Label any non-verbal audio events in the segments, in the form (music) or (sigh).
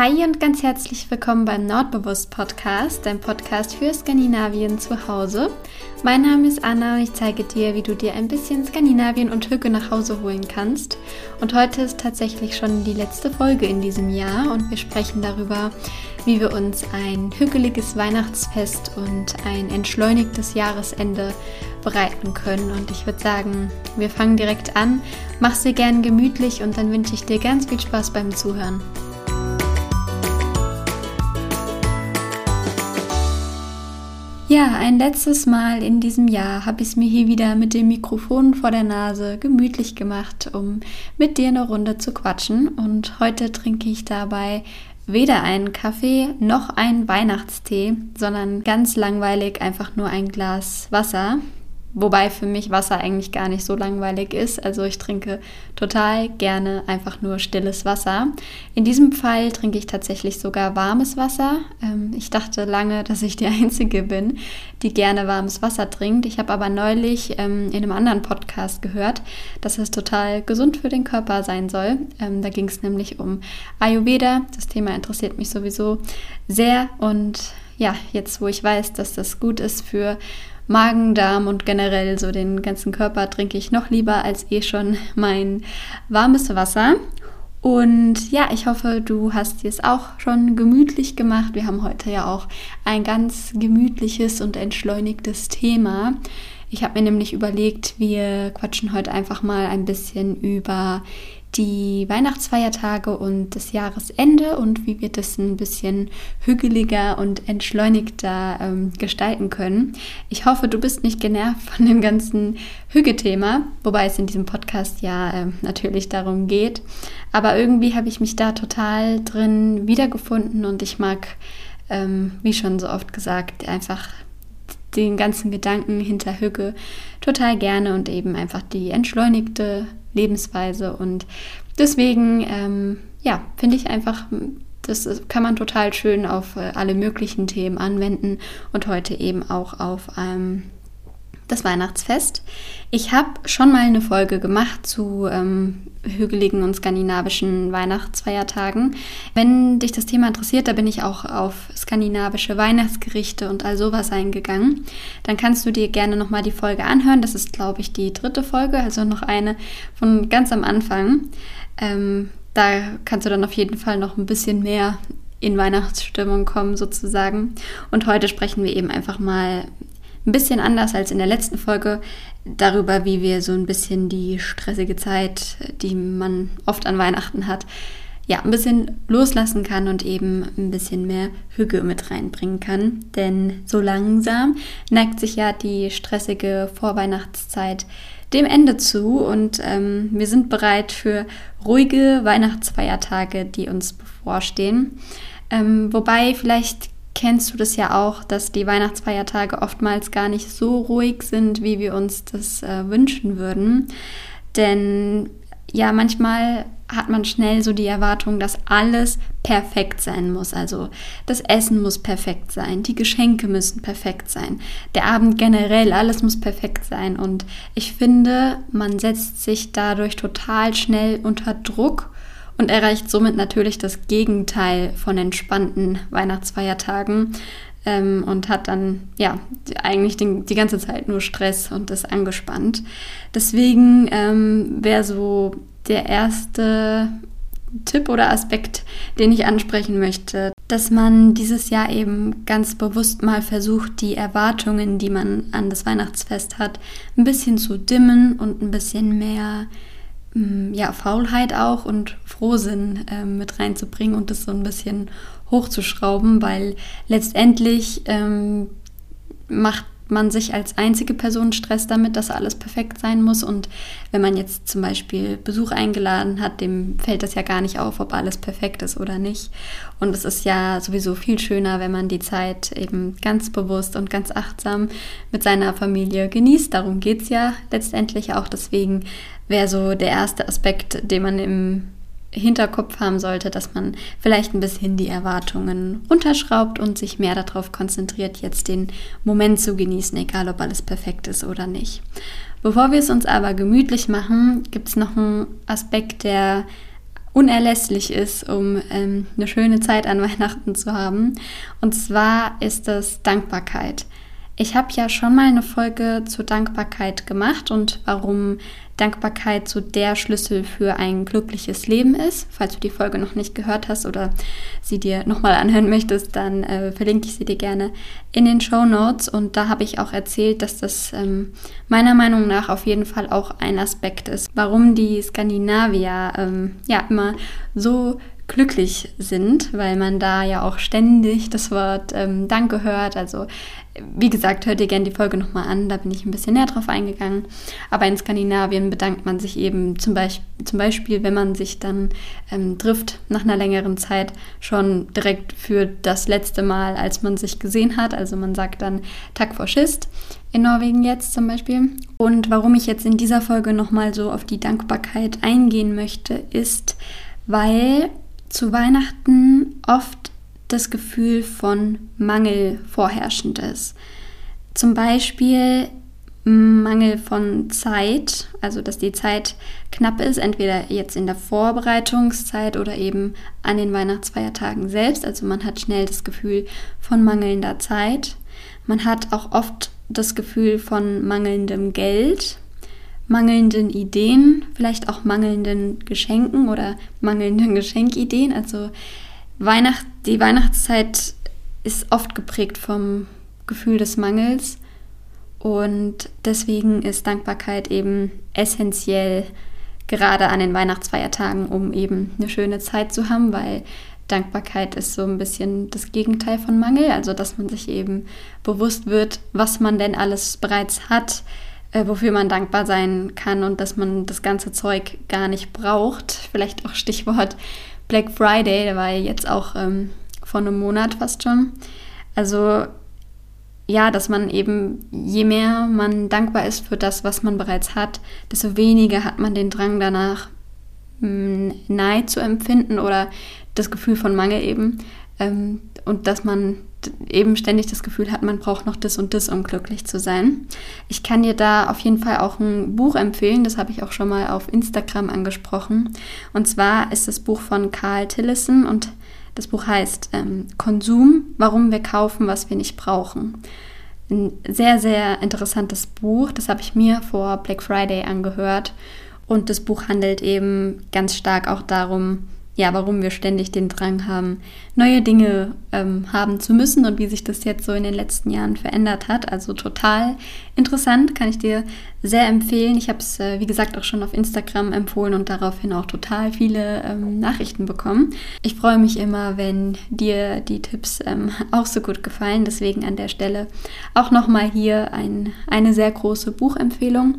Hi und ganz herzlich willkommen beim Nordbewusst Podcast, dein Podcast für Skandinavien zu Hause. Mein Name ist Anna und ich zeige dir, wie du dir ein bisschen Skandinavien und Hücke nach Hause holen kannst. Und heute ist tatsächlich schon die letzte Folge in diesem Jahr und wir sprechen darüber, wie wir uns ein hügeliges Weihnachtsfest und ein entschleunigtes Jahresende bereiten können. Und ich würde sagen, wir fangen direkt an. Mach sie gern gemütlich und dann wünsche ich dir ganz viel Spaß beim Zuhören. Ja, ein letztes Mal in diesem Jahr habe ich es mir hier wieder mit dem Mikrofon vor der Nase gemütlich gemacht, um mit dir eine Runde zu quatschen. Und heute trinke ich dabei weder einen Kaffee noch einen Weihnachtstee, sondern ganz langweilig einfach nur ein Glas Wasser. Wobei für mich Wasser eigentlich gar nicht so langweilig ist. Also ich trinke total gerne einfach nur stilles Wasser. In diesem Fall trinke ich tatsächlich sogar warmes Wasser. Ähm, ich dachte lange, (laughs) dass ich die Einzige bin, die gerne warmes Wasser trinkt. Ich habe aber neulich ähm, in einem anderen Podcast gehört, dass es total gesund für den Körper sein soll. Ähm, da ging es nämlich um Ayurveda. Das Thema interessiert mich sowieso sehr. Und ja, jetzt wo ich weiß, dass das gut ist für Magen, Darm und generell so den ganzen Körper trinke ich noch lieber als eh schon mein warmes Wasser. Und ja, ich hoffe, du hast es auch schon gemütlich gemacht. Wir haben heute ja auch ein ganz gemütliches und entschleunigtes Thema. Ich habe mir nämlich überlegt, wir quatschen heute einfach mal ein bisschen über die Weihnachtsfeiertage und das Jahresende und wie wir das ein bisschen hügeliger und entschleunigter ähm, gestalten können. Ich hoffe, du bist nicht genervt von dem ganzen Hügge-Thema, wobei es in diesem Podcast ja äh, natürlich darum geht. Aber irgendwie habe ich mich da total drin wiedergefunden und ich mag, ähm, wie schon so oft gesagt, einfach den ganzen Gedanken hinter Hügge total gerne und eben einfach die entschleunigte Lebensweise. Und deswegen, ähm, ja, finde ich einfach, das kann man total schön auf äh, alle möglichen Themen anwenden und heute eben auch auf ähm, das Weihnachtsfest. Ich habe schon mal eine Folge gemacht zu ähm, hügeligen und skandinavischen Weihnachtsfeiertagen. Wenn dich das Thema interessiert, da bin ich auch auf skandinavische Weihnachtsgerichte und all sowas eingegangen. Dann kannst du dir gerne nochmal die Folge anhören. Das ist, glaube ich, die dritte Folge, also noch eine von ganz am Anfang. Ähm, da kannst du dann auf jeden Fall noch ein bisschen mehr in Weihnachtsstimmung kommen sozusagen. Und heute sprechen wir eben einfach mal ein bisschen anders als in der letzten Folge darüber, wie wir so ein bisschen die stressige Zeit, die man oft an Weihnachten hat, ja, ein bisschen loslassen kann und eben ein bisschen mehr Hüge mit reinbringen kann. Denn so langsam neigt sich ja die stressige Vorweihnachtszeit dem Ende zu und ähm, wir sind bereit für ruhige Weihnachtsfeiertage, die uns bevorstehen. Ähm, wobei vielleicht kennst du das ja auch, dass die Weihnachtsfeiertage oftmals gar nicht so ruhig sind, wie wir uns das äh, wünschen würden. Denn ja, manchmal hat man schnell so die Erwartung, dass alles perfekt sein muss. Also das Essen muss perfekt sein, die Geschenke müssen perfekt sein, der Abend generell, alles muss perfekt sein. Und ich finde, man setzt sich dadurch total schnell unter Druck und erreicht somit natürlich das Gegenteil von entspannten Weihnachtsfeiertagen ähm, und hat dann ja eigentlich den, die ganze Zeit nur Stress und ist angespannt. Deswegen ähm, wäre so der erste Tipp oder Aspekt, den ich ansprechen möchte, dass man dieses Jahr eben ganz bewusst mal versucht, die Erwartungen, die man an das Weihnachtsfest hat, ein bisschen zu dimmen und ein bisschen mehr ja, Faulheit auch und Frohsinn äh, mit reinzubringen und das so ein bisschen hochzuschrauben, weil letztendlich ähm, macht man sich als einzige Person Stress damit, dass alles perfekt sein muss. Und wenn man jetzt zum Beispiel Besuch eingeladen hat, dem fällt das ja gar nicht auf, ob alles perfekt ist oder nicht. Und es ist ja sowieso viel schöner, wenn man die Zeit eben ganz bewusst und ganz achtsam mit seiner Familie genießt. Darum geht es ja letztendlich auch. Deswegen wäre so der erste Aspekt, den man im Hinterkopf haben sollte, dass man vielleicht ein bisschen die Erwartungen unterschraubt und sich mehr darauf konzentriert, jetzt den Moment zu genießen, egal ob alles perfekt ist oder nicht. Bevor wir es uns aber gemütlich machen, gibt es noch einen Aspekt, der unerlässlich ist, um ähm, eine schöne Zeit an (laughs) Weihnachten zu haben. Und zwar ist das Dankbarkeit. Ich habe ja schon mal eine Folge zur Dankbarkeit gemacht und warum Dankbarkeit so der Schlüssel für ein glückliches Leben ist. Falls du die Folge noch nicht gehört hast oder sie dir nochmal anhören möchtest, dann äh, verlinke ich sie dir gerne in den Show Notes. Und da habe ich auch erzählt, dass das ähm, meiner Meinung nach auf jeden Fall auch ein Aspekt ist, warum die Skandinavier ähm, ja immer so glücklich sind, weil man da ja auch ständig das Wort ähm, Danke hört. Also wie gesagt, hört ihr gerne die Folge nochmal an, da bin ich ein bisschen näher drauf eingegangen. Aber in Skandinavien bedankt man sich eben zum Beispiel, zum Beispiel wenn man sich dann ähm, trifft nach einer längeren Zeit, schon direkt für das letzte Mal, als man sich gesehen hat. Also man sagt dann Tag vor Schist in Norwegen jetzt zum Beispiel. Und warum ich jetzt in dieser Folge nochmal so auf die Dankbarkeit eingehen möchte, ist, weil zu Weihnachten oft das Gefühl von Mangel vorherrschend ist. Zum Beispiel Mangel von Zeit, also dass die Zeit knapp ist, entweder jetzt in der Vorbereitungszeit oder eben an den Weihnachtsfeiertagen selbst. Also man hat schnell das Gefühl von mangelnder Zeit. Man hat auch oft das Gefühl von mangelndem Geld, mangelnden Ideen, vielleicht auch mangelnden Geschenken oder mangelnden (laughs) Geschenkideen. Also Weihnacht, die Weihnachtszeit ist oft geprägt vom Gefühl des Mangels. Und deswegen ist Dankbarkeit eben essentiell, gerade an den Weihnachtsfeiertagen, um eben eine schöne Zeit zu haben, weil Dankbarkeit ist so ein bisschen das Gegenteil von Mangel, also dass man sich eben bewusst wird, was man denn alles bereits hat, äh, wofür man dankbar sein kann und dass man das ganze Zeug gar nicht braucht. Vielleicht auch Stichwort Black Friday, der war jetzt auch ähm, vor einem Monat fast schon. Also ja, dass man eben, je mehr man dankbar ist für das, was man bereits hat, desto weniger hat man den Drang danach, Neid zu empfinden oder das Gefühl von Mangel eben. Ähm, und dass man eben ständig das Gefühl hat, man braucht noch das und das, um glücklich zu sein. Ich kann dir da auf jeden Fall auch ein Buch empfehlen, das habe ich auch schon mal auf Instagram angesprochen. Und zwar ist das Buch von Carl Tillison und das Buch heißt ähm, Konsum, warum wir kaufen, was wir nicht brauchen. Ein sehr, sehr interessantes Buch, das habe ich mir vor Black Friday angehört. Und das Buch handelt eben ganz stark auch darum, ja, warum wir ständig den Drang haben, neue Dinge ähm, haben zu müssen und wie sich das jetzt so in den letzten Jahren verändert hat. Also total interessant, kann ich dir sehr empfehlen. Ich habe es, äh, wie gesagt, auch schon auf Instagram empfohlen und daraufhin auch total viele ähm, Nachrichten bekommen. Ich freue mich immer, wenn dir die Tipps ähm, (laughs) auch so gut gefallen. Deswegen an der Stelle auch nochmal hier ein, eine sehr große Buchempfehlung.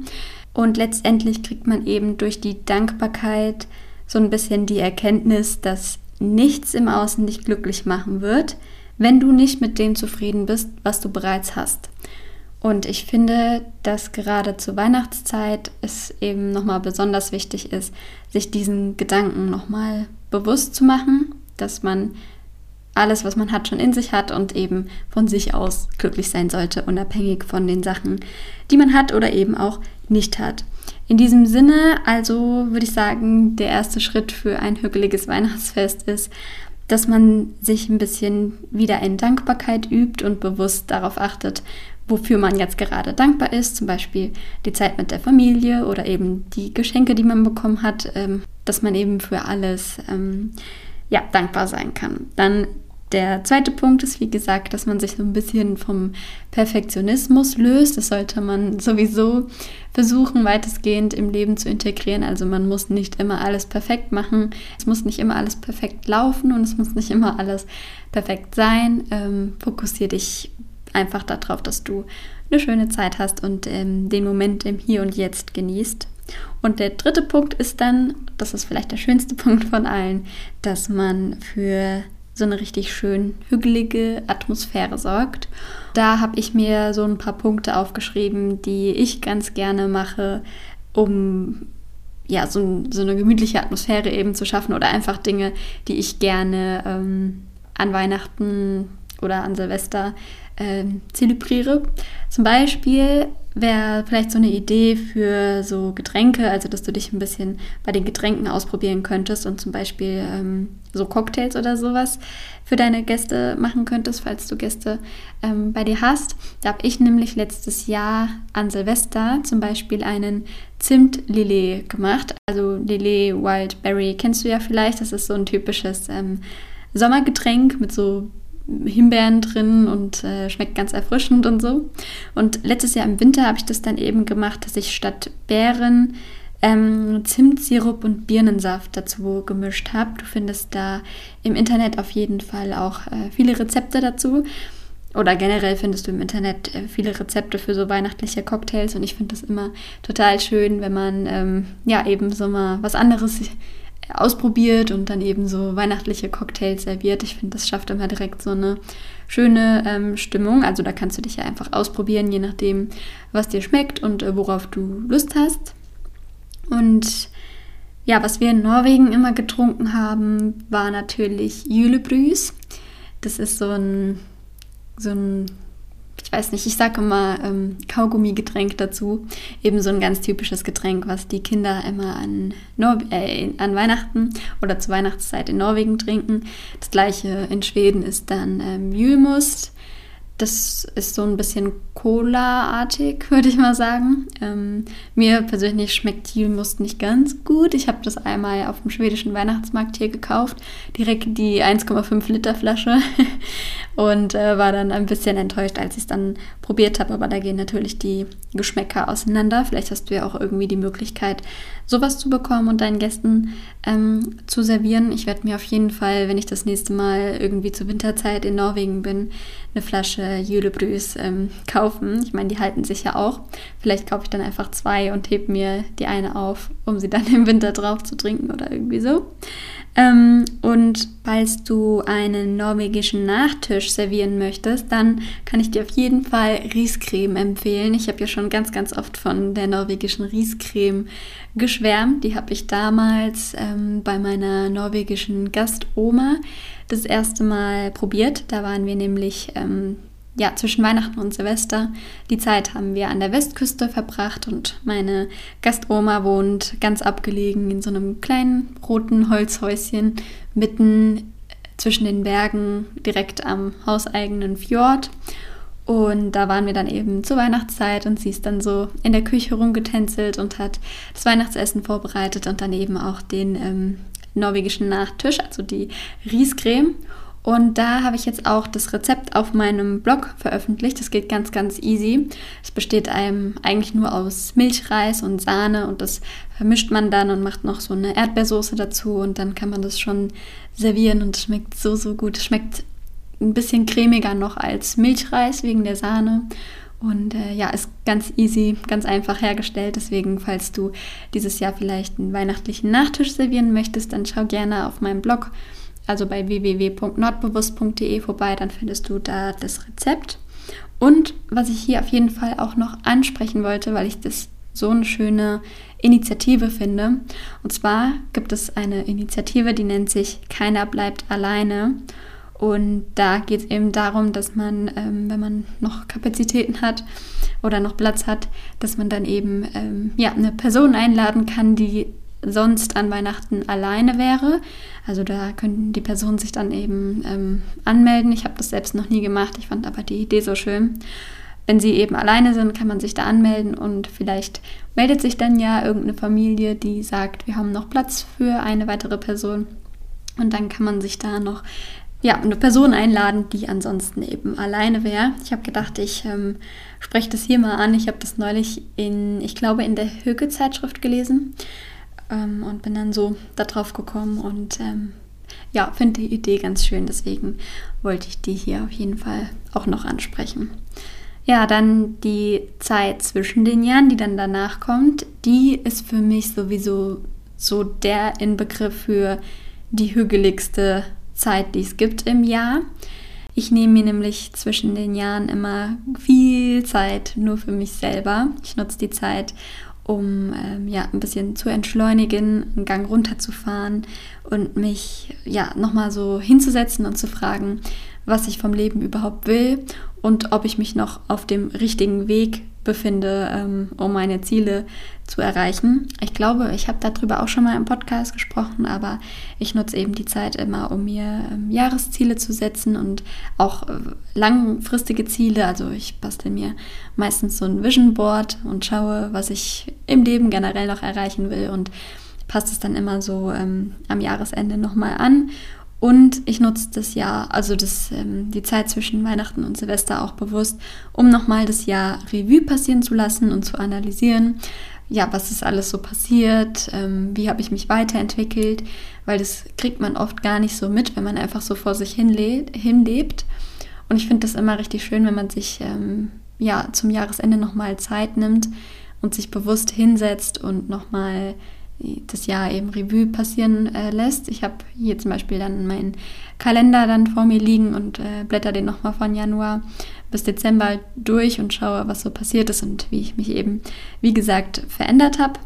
Und letztendlich kriegt man eben durch die Dankbarkeit, so ein bisschen die Erkenntnis, dass nichts im Außen dich glücklich machen wird, wenn du nicht mit dem zufrieden bist, was du bereits hast. Und ich finde, dass gerade zur Weihnachtszeit es eben nochmal besonders wichtig ist, sich diesen Gedanken nochmal bewusst zu machen, dass man alles, was man hat, schon in sich hat und eben von sich aus glücklich sein sollte, unabhängig von den Sachen, die man hat oder eben auch nicht hat. In diesem Sinne, also würde ich sagen, der erste Schritt für ein hügeliges Weihnachtsfest ist, dass man sich ein bisschen wieder in Dankbarkeit übt und bewusst darauf achtet, wofür man jetzt gerade dankbar ist, zum Beispiel die Zeit mit der Familie oder eben die Geschenke, die man bekommen hat, ähm, dass man eben für alles ähm, ja, dankbar sein kann. Dann der zweite Punkt ist, wie gesagt, dass man sich so ein bisschen vom Perfektionismus löst. Das sollte man sowieso versuchen, weitestgehend im Leben zu integrieren. Also man muss nicht immer alles perfekt machen. Es muss nicht immer alles perfekt laufen und es muss nicht immer alles perfekt sein. Ähm, Fokussiere dich einfach darauf, dass du eine schöne Zeit hast und ähm, den Moment im Hier und Jetzt genießt. Und der dritte Punkt ist dann, das ist vielleicht der schönste (laughs) Punkt von allen, dass man für so eine richtig schön hügelige Atmosphäre sorgt. Da habe ich mir so ein paar Punkte aufgeschrieben, die ich ganz gerne mache, um ja, so, so eine gemütliche Atmosphäre eben zu schaffen oder einfach Dinge, die ich gerne ähm, an Weihnachten oder an Silvester äh, zelebriere. Zum Beispiel wäre vielleicht so eine Idee für so Getränke, also dass du dich ein bisschen bei den Getränken ausprobieren könntest und zum Beispiel ähm, so Cocktails oder sowas für deine Gäste machen könntest, falls du Gäste ähm, bei dir hast. Da habe ich nämlich letztes Jahr an Silvester zum Beispiel einen Zimt-Lillet gemacht. Also Lillet Wildberry kennst du ja vielleicht. Das ist so ein typisches ähm, Sommergetränk mit so Himbeeren drin und äh, schmeckt ganz erfrischend und so. Und letztes Jahr im Winter habe ich das dann eben gemacht, dass ich statt Beeren ähm, Zimtsirup und Birnensaft dazu gemischt habe. Du findest da im Internet auf jeden Fall auch äh, viele Rezepte dazu. Oder generell findest du im Internet äh, viele Rezepte für so weihnachtliche Cocktails und ich finde das immer total schön, wenn man ähm, ja eben so mal was anderes ausprobiert und dann eben so weihnachtliche Cocktails serviert. Ich finde, das schafft immer direkt so eine schöne ähm, Stimmung. Also da kannst du dich ja einfach ausprobieren, je nachdem, was dir schmeckt und äh, worauf du Lust hast. Und ja, was wir in Norwegen immer getrunken haben, war natürlich Julebrüs. Das ist so ein, so ein ich weiß nicht, ich sage immer ähm, Kaugummi-Getränk dazu. Eben so ein ganz typisches Getränk, was die Kinder immer an, Nor äh, an Weihnachten oder zur Weihnachtszeit in Norwegen trinken. Das gleiche in Schweden ist dann ähm, Julmust. Das ist so ein bisschen Cola-artig, (laughs) würde ich mal sagen. Ähm, mir persönlich schmeckt Julmust nicht ganz gut. Ich habe das einmal auf dem schwedischen Weihnachtsmarkt hier gekauft. Direkt die 1,5 Liter Flasche. (laughs) und äh, war dann ein bisschen enttäuscht, als ich es dann probiert habe. Aber da gehen natürlich die Geschmäcker auseinander. Vielleicht hast du ja auch irgendwie die Möglichkeit, sowas zu bekommen und deinen Gästen ähm, zu servieren. Ich werde mir auf jeden Fall, wenn ich das nächste Mal irgendwie zur Winterzeit in Norwegen bin, eine Flasche Julebrüs ähm, kaufen. Ich meine, die halten sich ja auch. Vielleicht kaufe ich dann einfach zwei und heb mir die eine auf, um sie dann (laughs) im Winter drauf zu trinken oder irgendwie so. Ähm, und falls du einen norwegischen Nachtisch servieren möchtest, dann kann ich dir auf jeden Fall Riescreme empfehlen. Ich habe ja schon ganz, ganz oft von der norwegischen Riescreme geschwärmt. Die habe ich damals ähm, bei meiner norwegischen Gastoma das erste Mal probiert. Da waren wir nämlich ähm, ja, zwischen Weihnachten und Silvester. Die Zeit haben wir an der Westküste verbracht und meine Gastoma wohnt ganz abgelegen in so einem kleinen roten Holzhäuschen mitten zwischen den Bergen direkt am hauseigenen Fjord. Und da waren wir dann eben zur Weihnachtszeit und sie ist dann so in der Küche rumgetänzelt und hat das Weihnachtsessen vorbereitet und dann eben auch den ähm, norwegischen Nachtisch, also die Riescreme. Und da habe ich jetzt auch das Rezept auf meinem Blog veröffentlicht. Das geht ganz, ganz easy. Es besteht einem eigentlich nur aus Milchreis und Sahne und das vermischt man dann und macht noch so eine Erdbeersoße dazu und dann kann man das schon servieren und schmeckt so, so gut. Es schmeckt ein bisschen cremiger noch als Milchreis wegen der Sahne. Und äh, ja, ist ganz easy, ganz einfach hergestellt. Deswegen, falls du dieses Jahr vielleicht einen weihnachtlichen Nachtisch servieren möchtest, dann schau gerne auf meinem Blog also bei www.nordbewusst.de vorbei, dann findest du da das Rezept. Und was ich hier auf jeden Fall auch noch ansprechen wollte, weil ich das so eine schöne Initiative finde. Und zwar gibt es eine Initiative, die nennt sich Keiner bleibt alleine. Und da geht es eben darum, dass man, ähm, wenn man noch Kapazitäten hat oder noch Platz hat, dass man dann eben ähm, ja, eine Person einladen kann, die sonst an Weihnachten alleine wäre. Also da könnten die Personen sich dann eben ähm, anmelden. Ich habe das selbst noch nie gemacht, ich fand aber die Idee so schön. Wenn sie eben alleine sind, kann man sich da anmelden und vielleicht meldet sich dann ja irgendeine Familie, die sagt, wir haben noch Platz für eine weitere Person. Und dann kann man sich da noch ja, eine Person einladen, die ansonsten eben alleine wäre. Ich habe gedacht, ich ähm, spreche das hier mal an. Ich habe das neulich in, ich glaube, in der Höge-Zeitschrift gelesen ähm, und bin dann so darauf gekommen und ähm, ja, finde die Idee ganz schön. Deswegen wollte ich die hier auf jeden Fall auch noch ansprechen. Ja, dann die Zeit zwischen den Jahren, die dann danach kommt, die ist für mich sowieso so der Inbegriff für die hügeligste Zeit, die es gibt im Jahr. Ich nehme mir nämlich zwischen den Jahren immer viel Zeit nur für mich selber. Ich nutze die Zeit, um ähm, ja ein bisschen zu entschleunigen, einen Gang runterzufahren und mich ja nochmal so hinzusetzen und zu fragen, was ich vom Leben überhaupt will und ob ich mich noch auf dem richtigen Weg befinde, ähm, um meine Ziele zu erreichen. Ich glaube, ich habe darüber auch schon mal im Podcast gesprochen, aber ich nutze eben die Zeit immer, um mir ähm, Jahresziele zu setzen und auch äh, langfristige Ziele. Also ich bastel mir meistens so ein Vision Board und schaue, was ich im Leben generell noch erreichen will und passe es dann immer so ähm, am Jahresende nochmal an und ich nutze das Jahr, also das, ähm, die Zeit zwischen Weihnachten und Silvester auch bewusst, um nochmal das Jahr Revue passieren zu lassen und zu analysieren, ja, was ist alles so passiert, ähm, wie habe ich mich weiterentwickelt, weil das kriegt man oft gar nicht so mit, wenn man einfach so vor sich hinlebt. Und ich finde das immer richtig schön, wenn man sich ähm, ja zum Jahresende nochmal Zeit nimmt und sich bewusst hinsetzt und nochmal das Jahr eben Revue passieren äh, lässt. Ich habe hier zum Beispiel dann meinen Kalender dann vor mir liegen und äh, blätter den nochmal von Januar bis Dezember durch und schaue, was so passiert ist und wie ich mich eben, wie gesagt, verändert habe.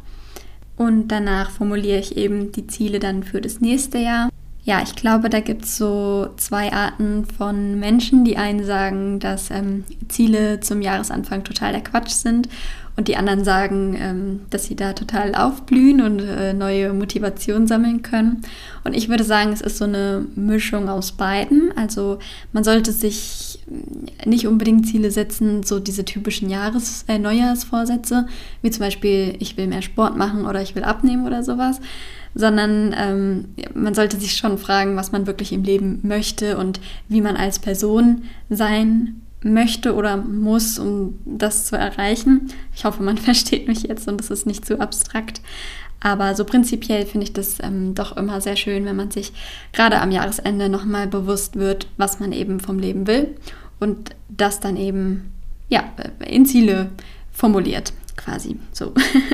Und danach formuliere ich eben die Ziele dann für das nächste Jahr. Ja, ich glaube, da gibt es so zwei Arten von Menschen. Die einen sagen, dass ähm, Ziele zum Jahresanfang total der Quatsch sind und die anderen sagen, ähm, dass sie da total aufblühen und äh, neue Motivation sammeln können. Und ich würde sagen, es ist so eine Mischung aus beiden. Also man sollte sich mm, nicht unbedingt Ziele setzen, so diese typischen Jahres-, äh, Neujahrsvorsätze, wie zum Beispiel, ich will mehr Sport machen oder ich will abnehmen oder sowas sondern ähm, man sollte sich schon fragen, was man wirklich im Leben möchte und wie man als Person sein möchte oder muss, um das zu erreichen. Ich hoffe, man (laughs) versteht mich jetzt und es ist nicht zu abstrakt. Aber so prinzipiell finde ich das ähm, doch immer sehr schön, wenn man sich gerade am Jahresende nochmal bewusst wird, was man eben vom Leben will und das dann eben ja, in Ziele formuliert quasi. So.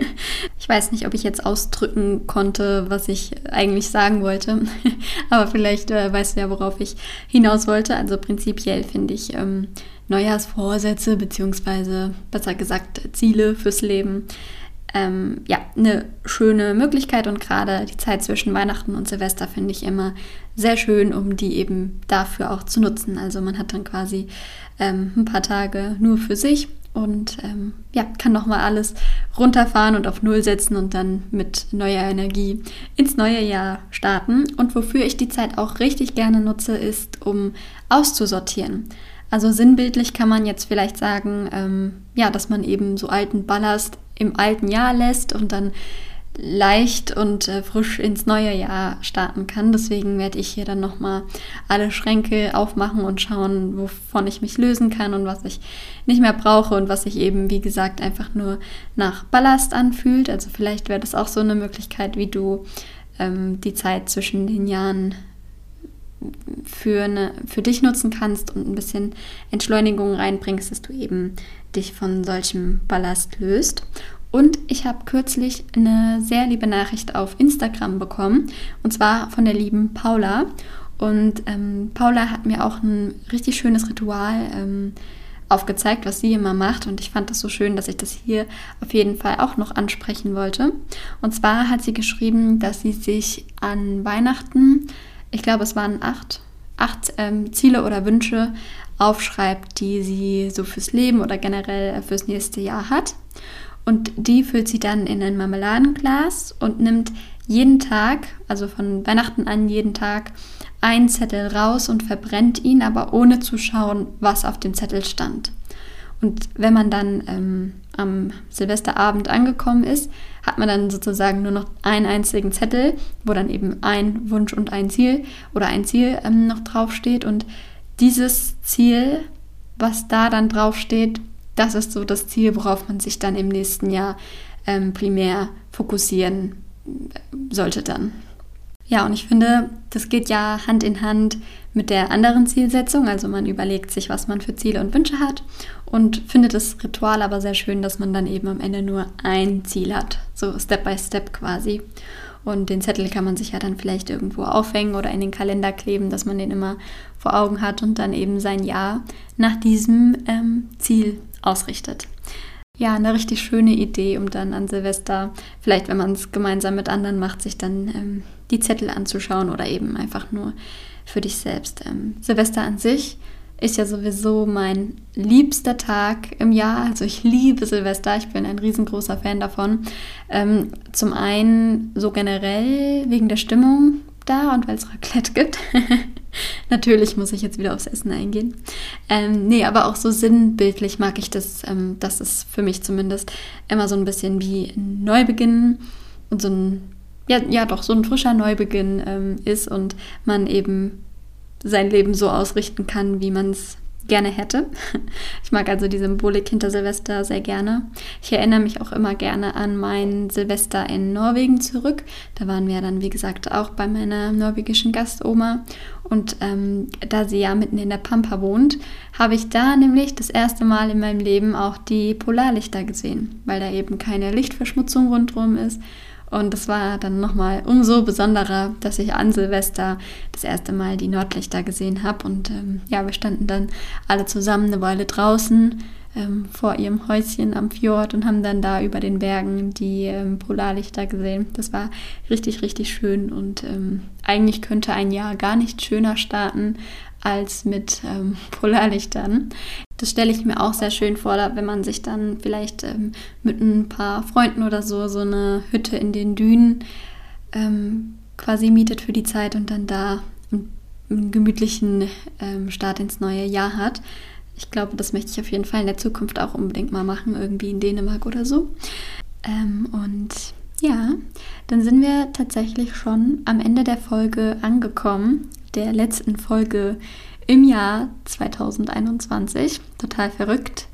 (laughs) ich weiß nicht, ob ich jetzt ausdrücken konnte, was ich eigentlich sagen wollte, (laughs) aber vielleicht äh, weißt du ja, worauf ich hinaus wollte. Also prinzipiell finde ich ähm, Neujahrsvorsätze beziehungsweise besser gesagt Ziele fürs Leben ähm, ja, eine schöne Möglichkeit und gerade die Zeit zwischen Weihnachten und Silvester finde ich immer sehr schön, um die eben dafür auch zu nutzen. Also man hat dann quasi ähm, ein paar Tage nur für sich und ähm, ja, kann nochmal alles runterfahren und auf Null setzen und dann mit neuer Energie ins neue Jahr starten. Und wofür ich die Zeit auch richtig gerne nutze, ist, um auszusortieren. Also sinnbildlich kann man jetzt vielleicht sagen, ähm, ja, dass man eben so alten Ballast im alten Jahr lässt und dann leicht und äh, frisch ins neue Jahr starten kann. Deswegen werde ich hier dann nochmal alle Schränke aufmachen und schauen, wovon ich mich lösen kann und was ich nicht mehr brauche und was sich eben, wie gesagt, einfach nur nach Ballast anfühlt. Also vielleicht wäre das auch so eine Möglichkeit, wie du ähm, die Zeit zwischen den Jahren für, eine, für dich nutzen kannst und ein bisschen Entschleunigung reinbringst, dass du eben dich von solchem Ballast löst. Und ich habe kürzlich eine sehr liebe Nachricht auf Instagram bekommen, und zwar von der lieben Paula. Und ähm, Paula hat mir auch ein richtig schönes Ritual ähm, aufgezeigt, was sie immer macht. Und ich fand das so schön, dass ich das hier auf jeden Fall auch noch ansprechen wollte. Und zwar hat sie geschrieben, dass sie sich an Weihnachten, ich glaube es waren acht, acht ähm, Ziele oder Wünsche aufschreibt, die sie so fürs Leben oder generell fürs nächste Jahr hat. Und die füllt sie dann in ein Marmeladenglas und nimmt jeden Tag, also von Weihnachten an jeden Tag, einen Zettel raus und verbrennt ihn, aber ohne zu schauen, was auf dem Zettel stand. Und wenn man dann ähm, am Silvesterabend angekommen ist, hat man dann sozusagen nur noch einen einzigen Zettel, wo dann eben ein Wunsch und ein Ziel oder ein Ziel ähm, noch draufsteht. Und dieses Ziel, was da dann draufsteht, das ist so das Ziel, worauf man sich dann im nächsten Jahr ähm, primär fokussieren äh, sollte dann. Ja, und ich finde, das geht ja Hand in Hand mit der anderen Zielsetzung. Also man überlegt sich, was man für Ziele und Wünsche hat und findet das Ritual aber sehr schön, dass man dann eben am Ende nur ein Ziel hat. So Step by Step quasi. Und den Zettel kann man sich ja dann vielleicht irgendwo aufhängen oder in den Kalender kleben, dass man den immer vor Augen hat und dann eben sein Jahr nach diesem ähm, Ziel ausrichtet. ja, eine richtig schöne Idee, um dann an Silvester, vielleicht wenn man es gemeinsam mit anderen macht, sich dann ähm, die Zettel anzuschauen oder eben einfach nur für dich selbst. Ähm, Silvester an sich ist ja sowieso mein liebster Tag im Jahr. Also ich liebe Silvester, ich bin ein riesengroßer Fan davon. Ähm, zum einen so generell wegen der Stimmung da und weil es Raclette gibt. (laughs) Natürlich muss ich jetzt wieder aufs Essen eingehen. Ähm, nee, aber auch so sinnbildlich mag ich das. Ähm, das ist für mich zumindest immer so ein bisschen wie ein Neubeginn und so ein, ja, ja doch, so ein frischer Neubeginn ähm, ist und man eben sein Leben so ausrichten kann, wie man es gerne hätte. (laughs) Ich mag also die Symbolik hinter Silvester sehr gerne. Ich erinnere mich auch immer gerne an mein Silvester in Norwegen zurück. Da waren wir dann, wie gesagt, auch bei meiner norwegischen Gastoma. Und ähm, da sie ja mitten in der Pampa wohnt, habe ich da nämlich das erste Mal in meinem Leben auch die Polarlichter gesehen, weil da eben keine Lichtverschmutzung rundherum ist und es war dann nochmal umso besonderer, dass ich an Silvester das erste Mal die Nordlichter gesehen habe. Und ähm, ja, wir standen dann alle zusammen eine Weile draußen ähm, vor ihrem Häuschen am Fjord und haben dann da über den Bergen die ähm, Polarlichter gesehen. Das war richtig, richtig schön und ähm, eigentlich könnte ein Jahr gar nicht schöner starten als mit ähm, (laughs) Polarlichtern. Das stelle ich mir auch sehr schön vor, wenn man sich dann vielleicht ähm, mit ein paar Freunden oder so so eine Hütte in den Dünen ähm, quasi mietet für die Zeit und dann da einen, einen gemütlichen ähm, Start ins neue Jahr hat. Ich glaube, das möchte ich auf jeden Fall in der Zukunft auch unbedingt mal machen, irgendwie in Dänemark oder so. Ähm, und ja, dann sind wir tatsächlich schon am Ende der Folge angekommen der letzten Folge im Jahr 2021. Total verrückt.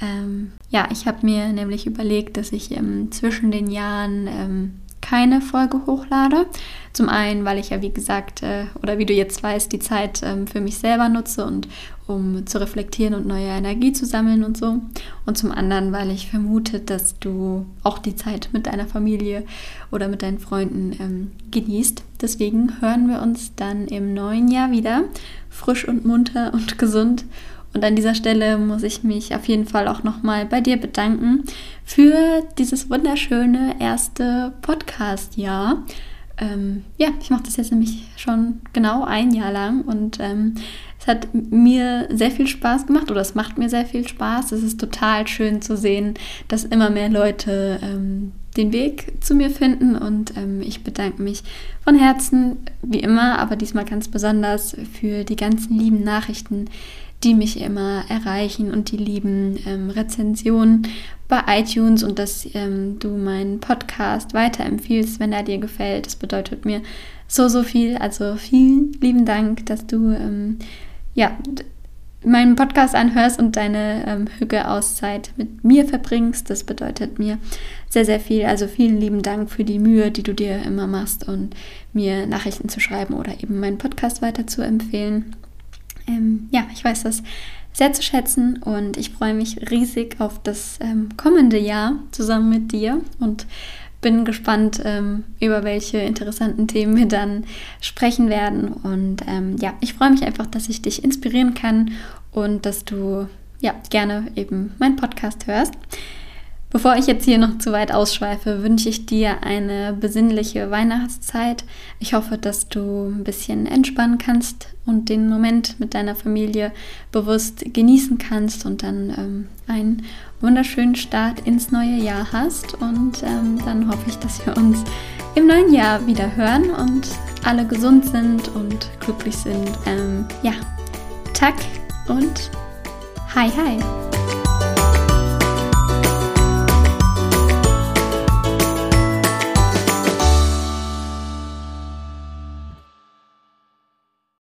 Ähm, ja, ich habe mir nämlich überlegt, dass ich ähm, zwischen den Jahren ähm, keine Folge hochlade. Zum einen, weil ich ja, wie gesagt, äh, oder wie du jetzt weißt, die Zeit ähm, für mich selber nutze und um zu reflektieren und neue Energie zu sammeln und so. Und zum anderen, weil ich vermute, dass du auch die Zeit mit deiner Familie oder mit deinen Freunden ähm, genießt. Deswegen hören wir uns dann im neuen Jahr wieder, frisch und munter und gesund. Und an dieser Stelle muss ich mich auf jeden Fall auch nochmal bei dir bedanken für dieses wunderschöne erste Podcast-Jahr. Ähm, ja, ich mache das jetzt nämlich schon genau ein Jahr lang und ähm, es hat mir sehr viel Spaß gemacht oder es macht mir sehr viel Spaß. Es ist total schön zu sehen, dass immer mehr Leute ähm, den Weg zu mir finden und ähm, ich bedanke mich von Herzen, wie immer, aber diesmal ganz besonders für die ganzen lieben Nachrichten, die mich immer erreichen und die lieben ähm, Rezensionen bei iTunes und dass ähm, du meinen Podcast weiterempfiehlst, wenn er dir gefällt. Das bedeutet mir so, so viel. Also vielen lieben Dank, dass du ähm, ja, meinen Podcast anhörst und deine ähm, Hüge-Auszeit mit mir verbringst. Das bedeutet mir sehr, sehr viel. Also vielen lieben Dank für die Mühe, die du dir immer machst und mir Nachrichten zu schreiben oder eben meinen Podcast weiter zu empfehlen ähm, ja, ich weiß das sehr zu schätzen und ich freue mich riesig auf das ähm, kommende Jahr zusammen mit dir und bin gespannt, ähm, über welche interessanten Themen wir dann sprechen werden. Und ähm, ja, ich freue mich einfach, dass ich dich inspirieren kann und dass du ja gerne eben meinen Podcast hörst. Bevor ich jetzt hier noch zu weit ausschweife, wünsche ich dir eine besinnliche Weihnachtszeit. Ich hoffe, dass du ein bisschen entspannen kannst und den Moment mit deiner Familie bewusst genießen kannst und dann ähm, einen wunderschönen Start ins neue Jahr hast. Und ähm, dann hoffe ich, dass wir uns im neuen Jahr wieder hören und alle gesund sind und glücklich sind. Ähm, ja, Tack und Hi Hi.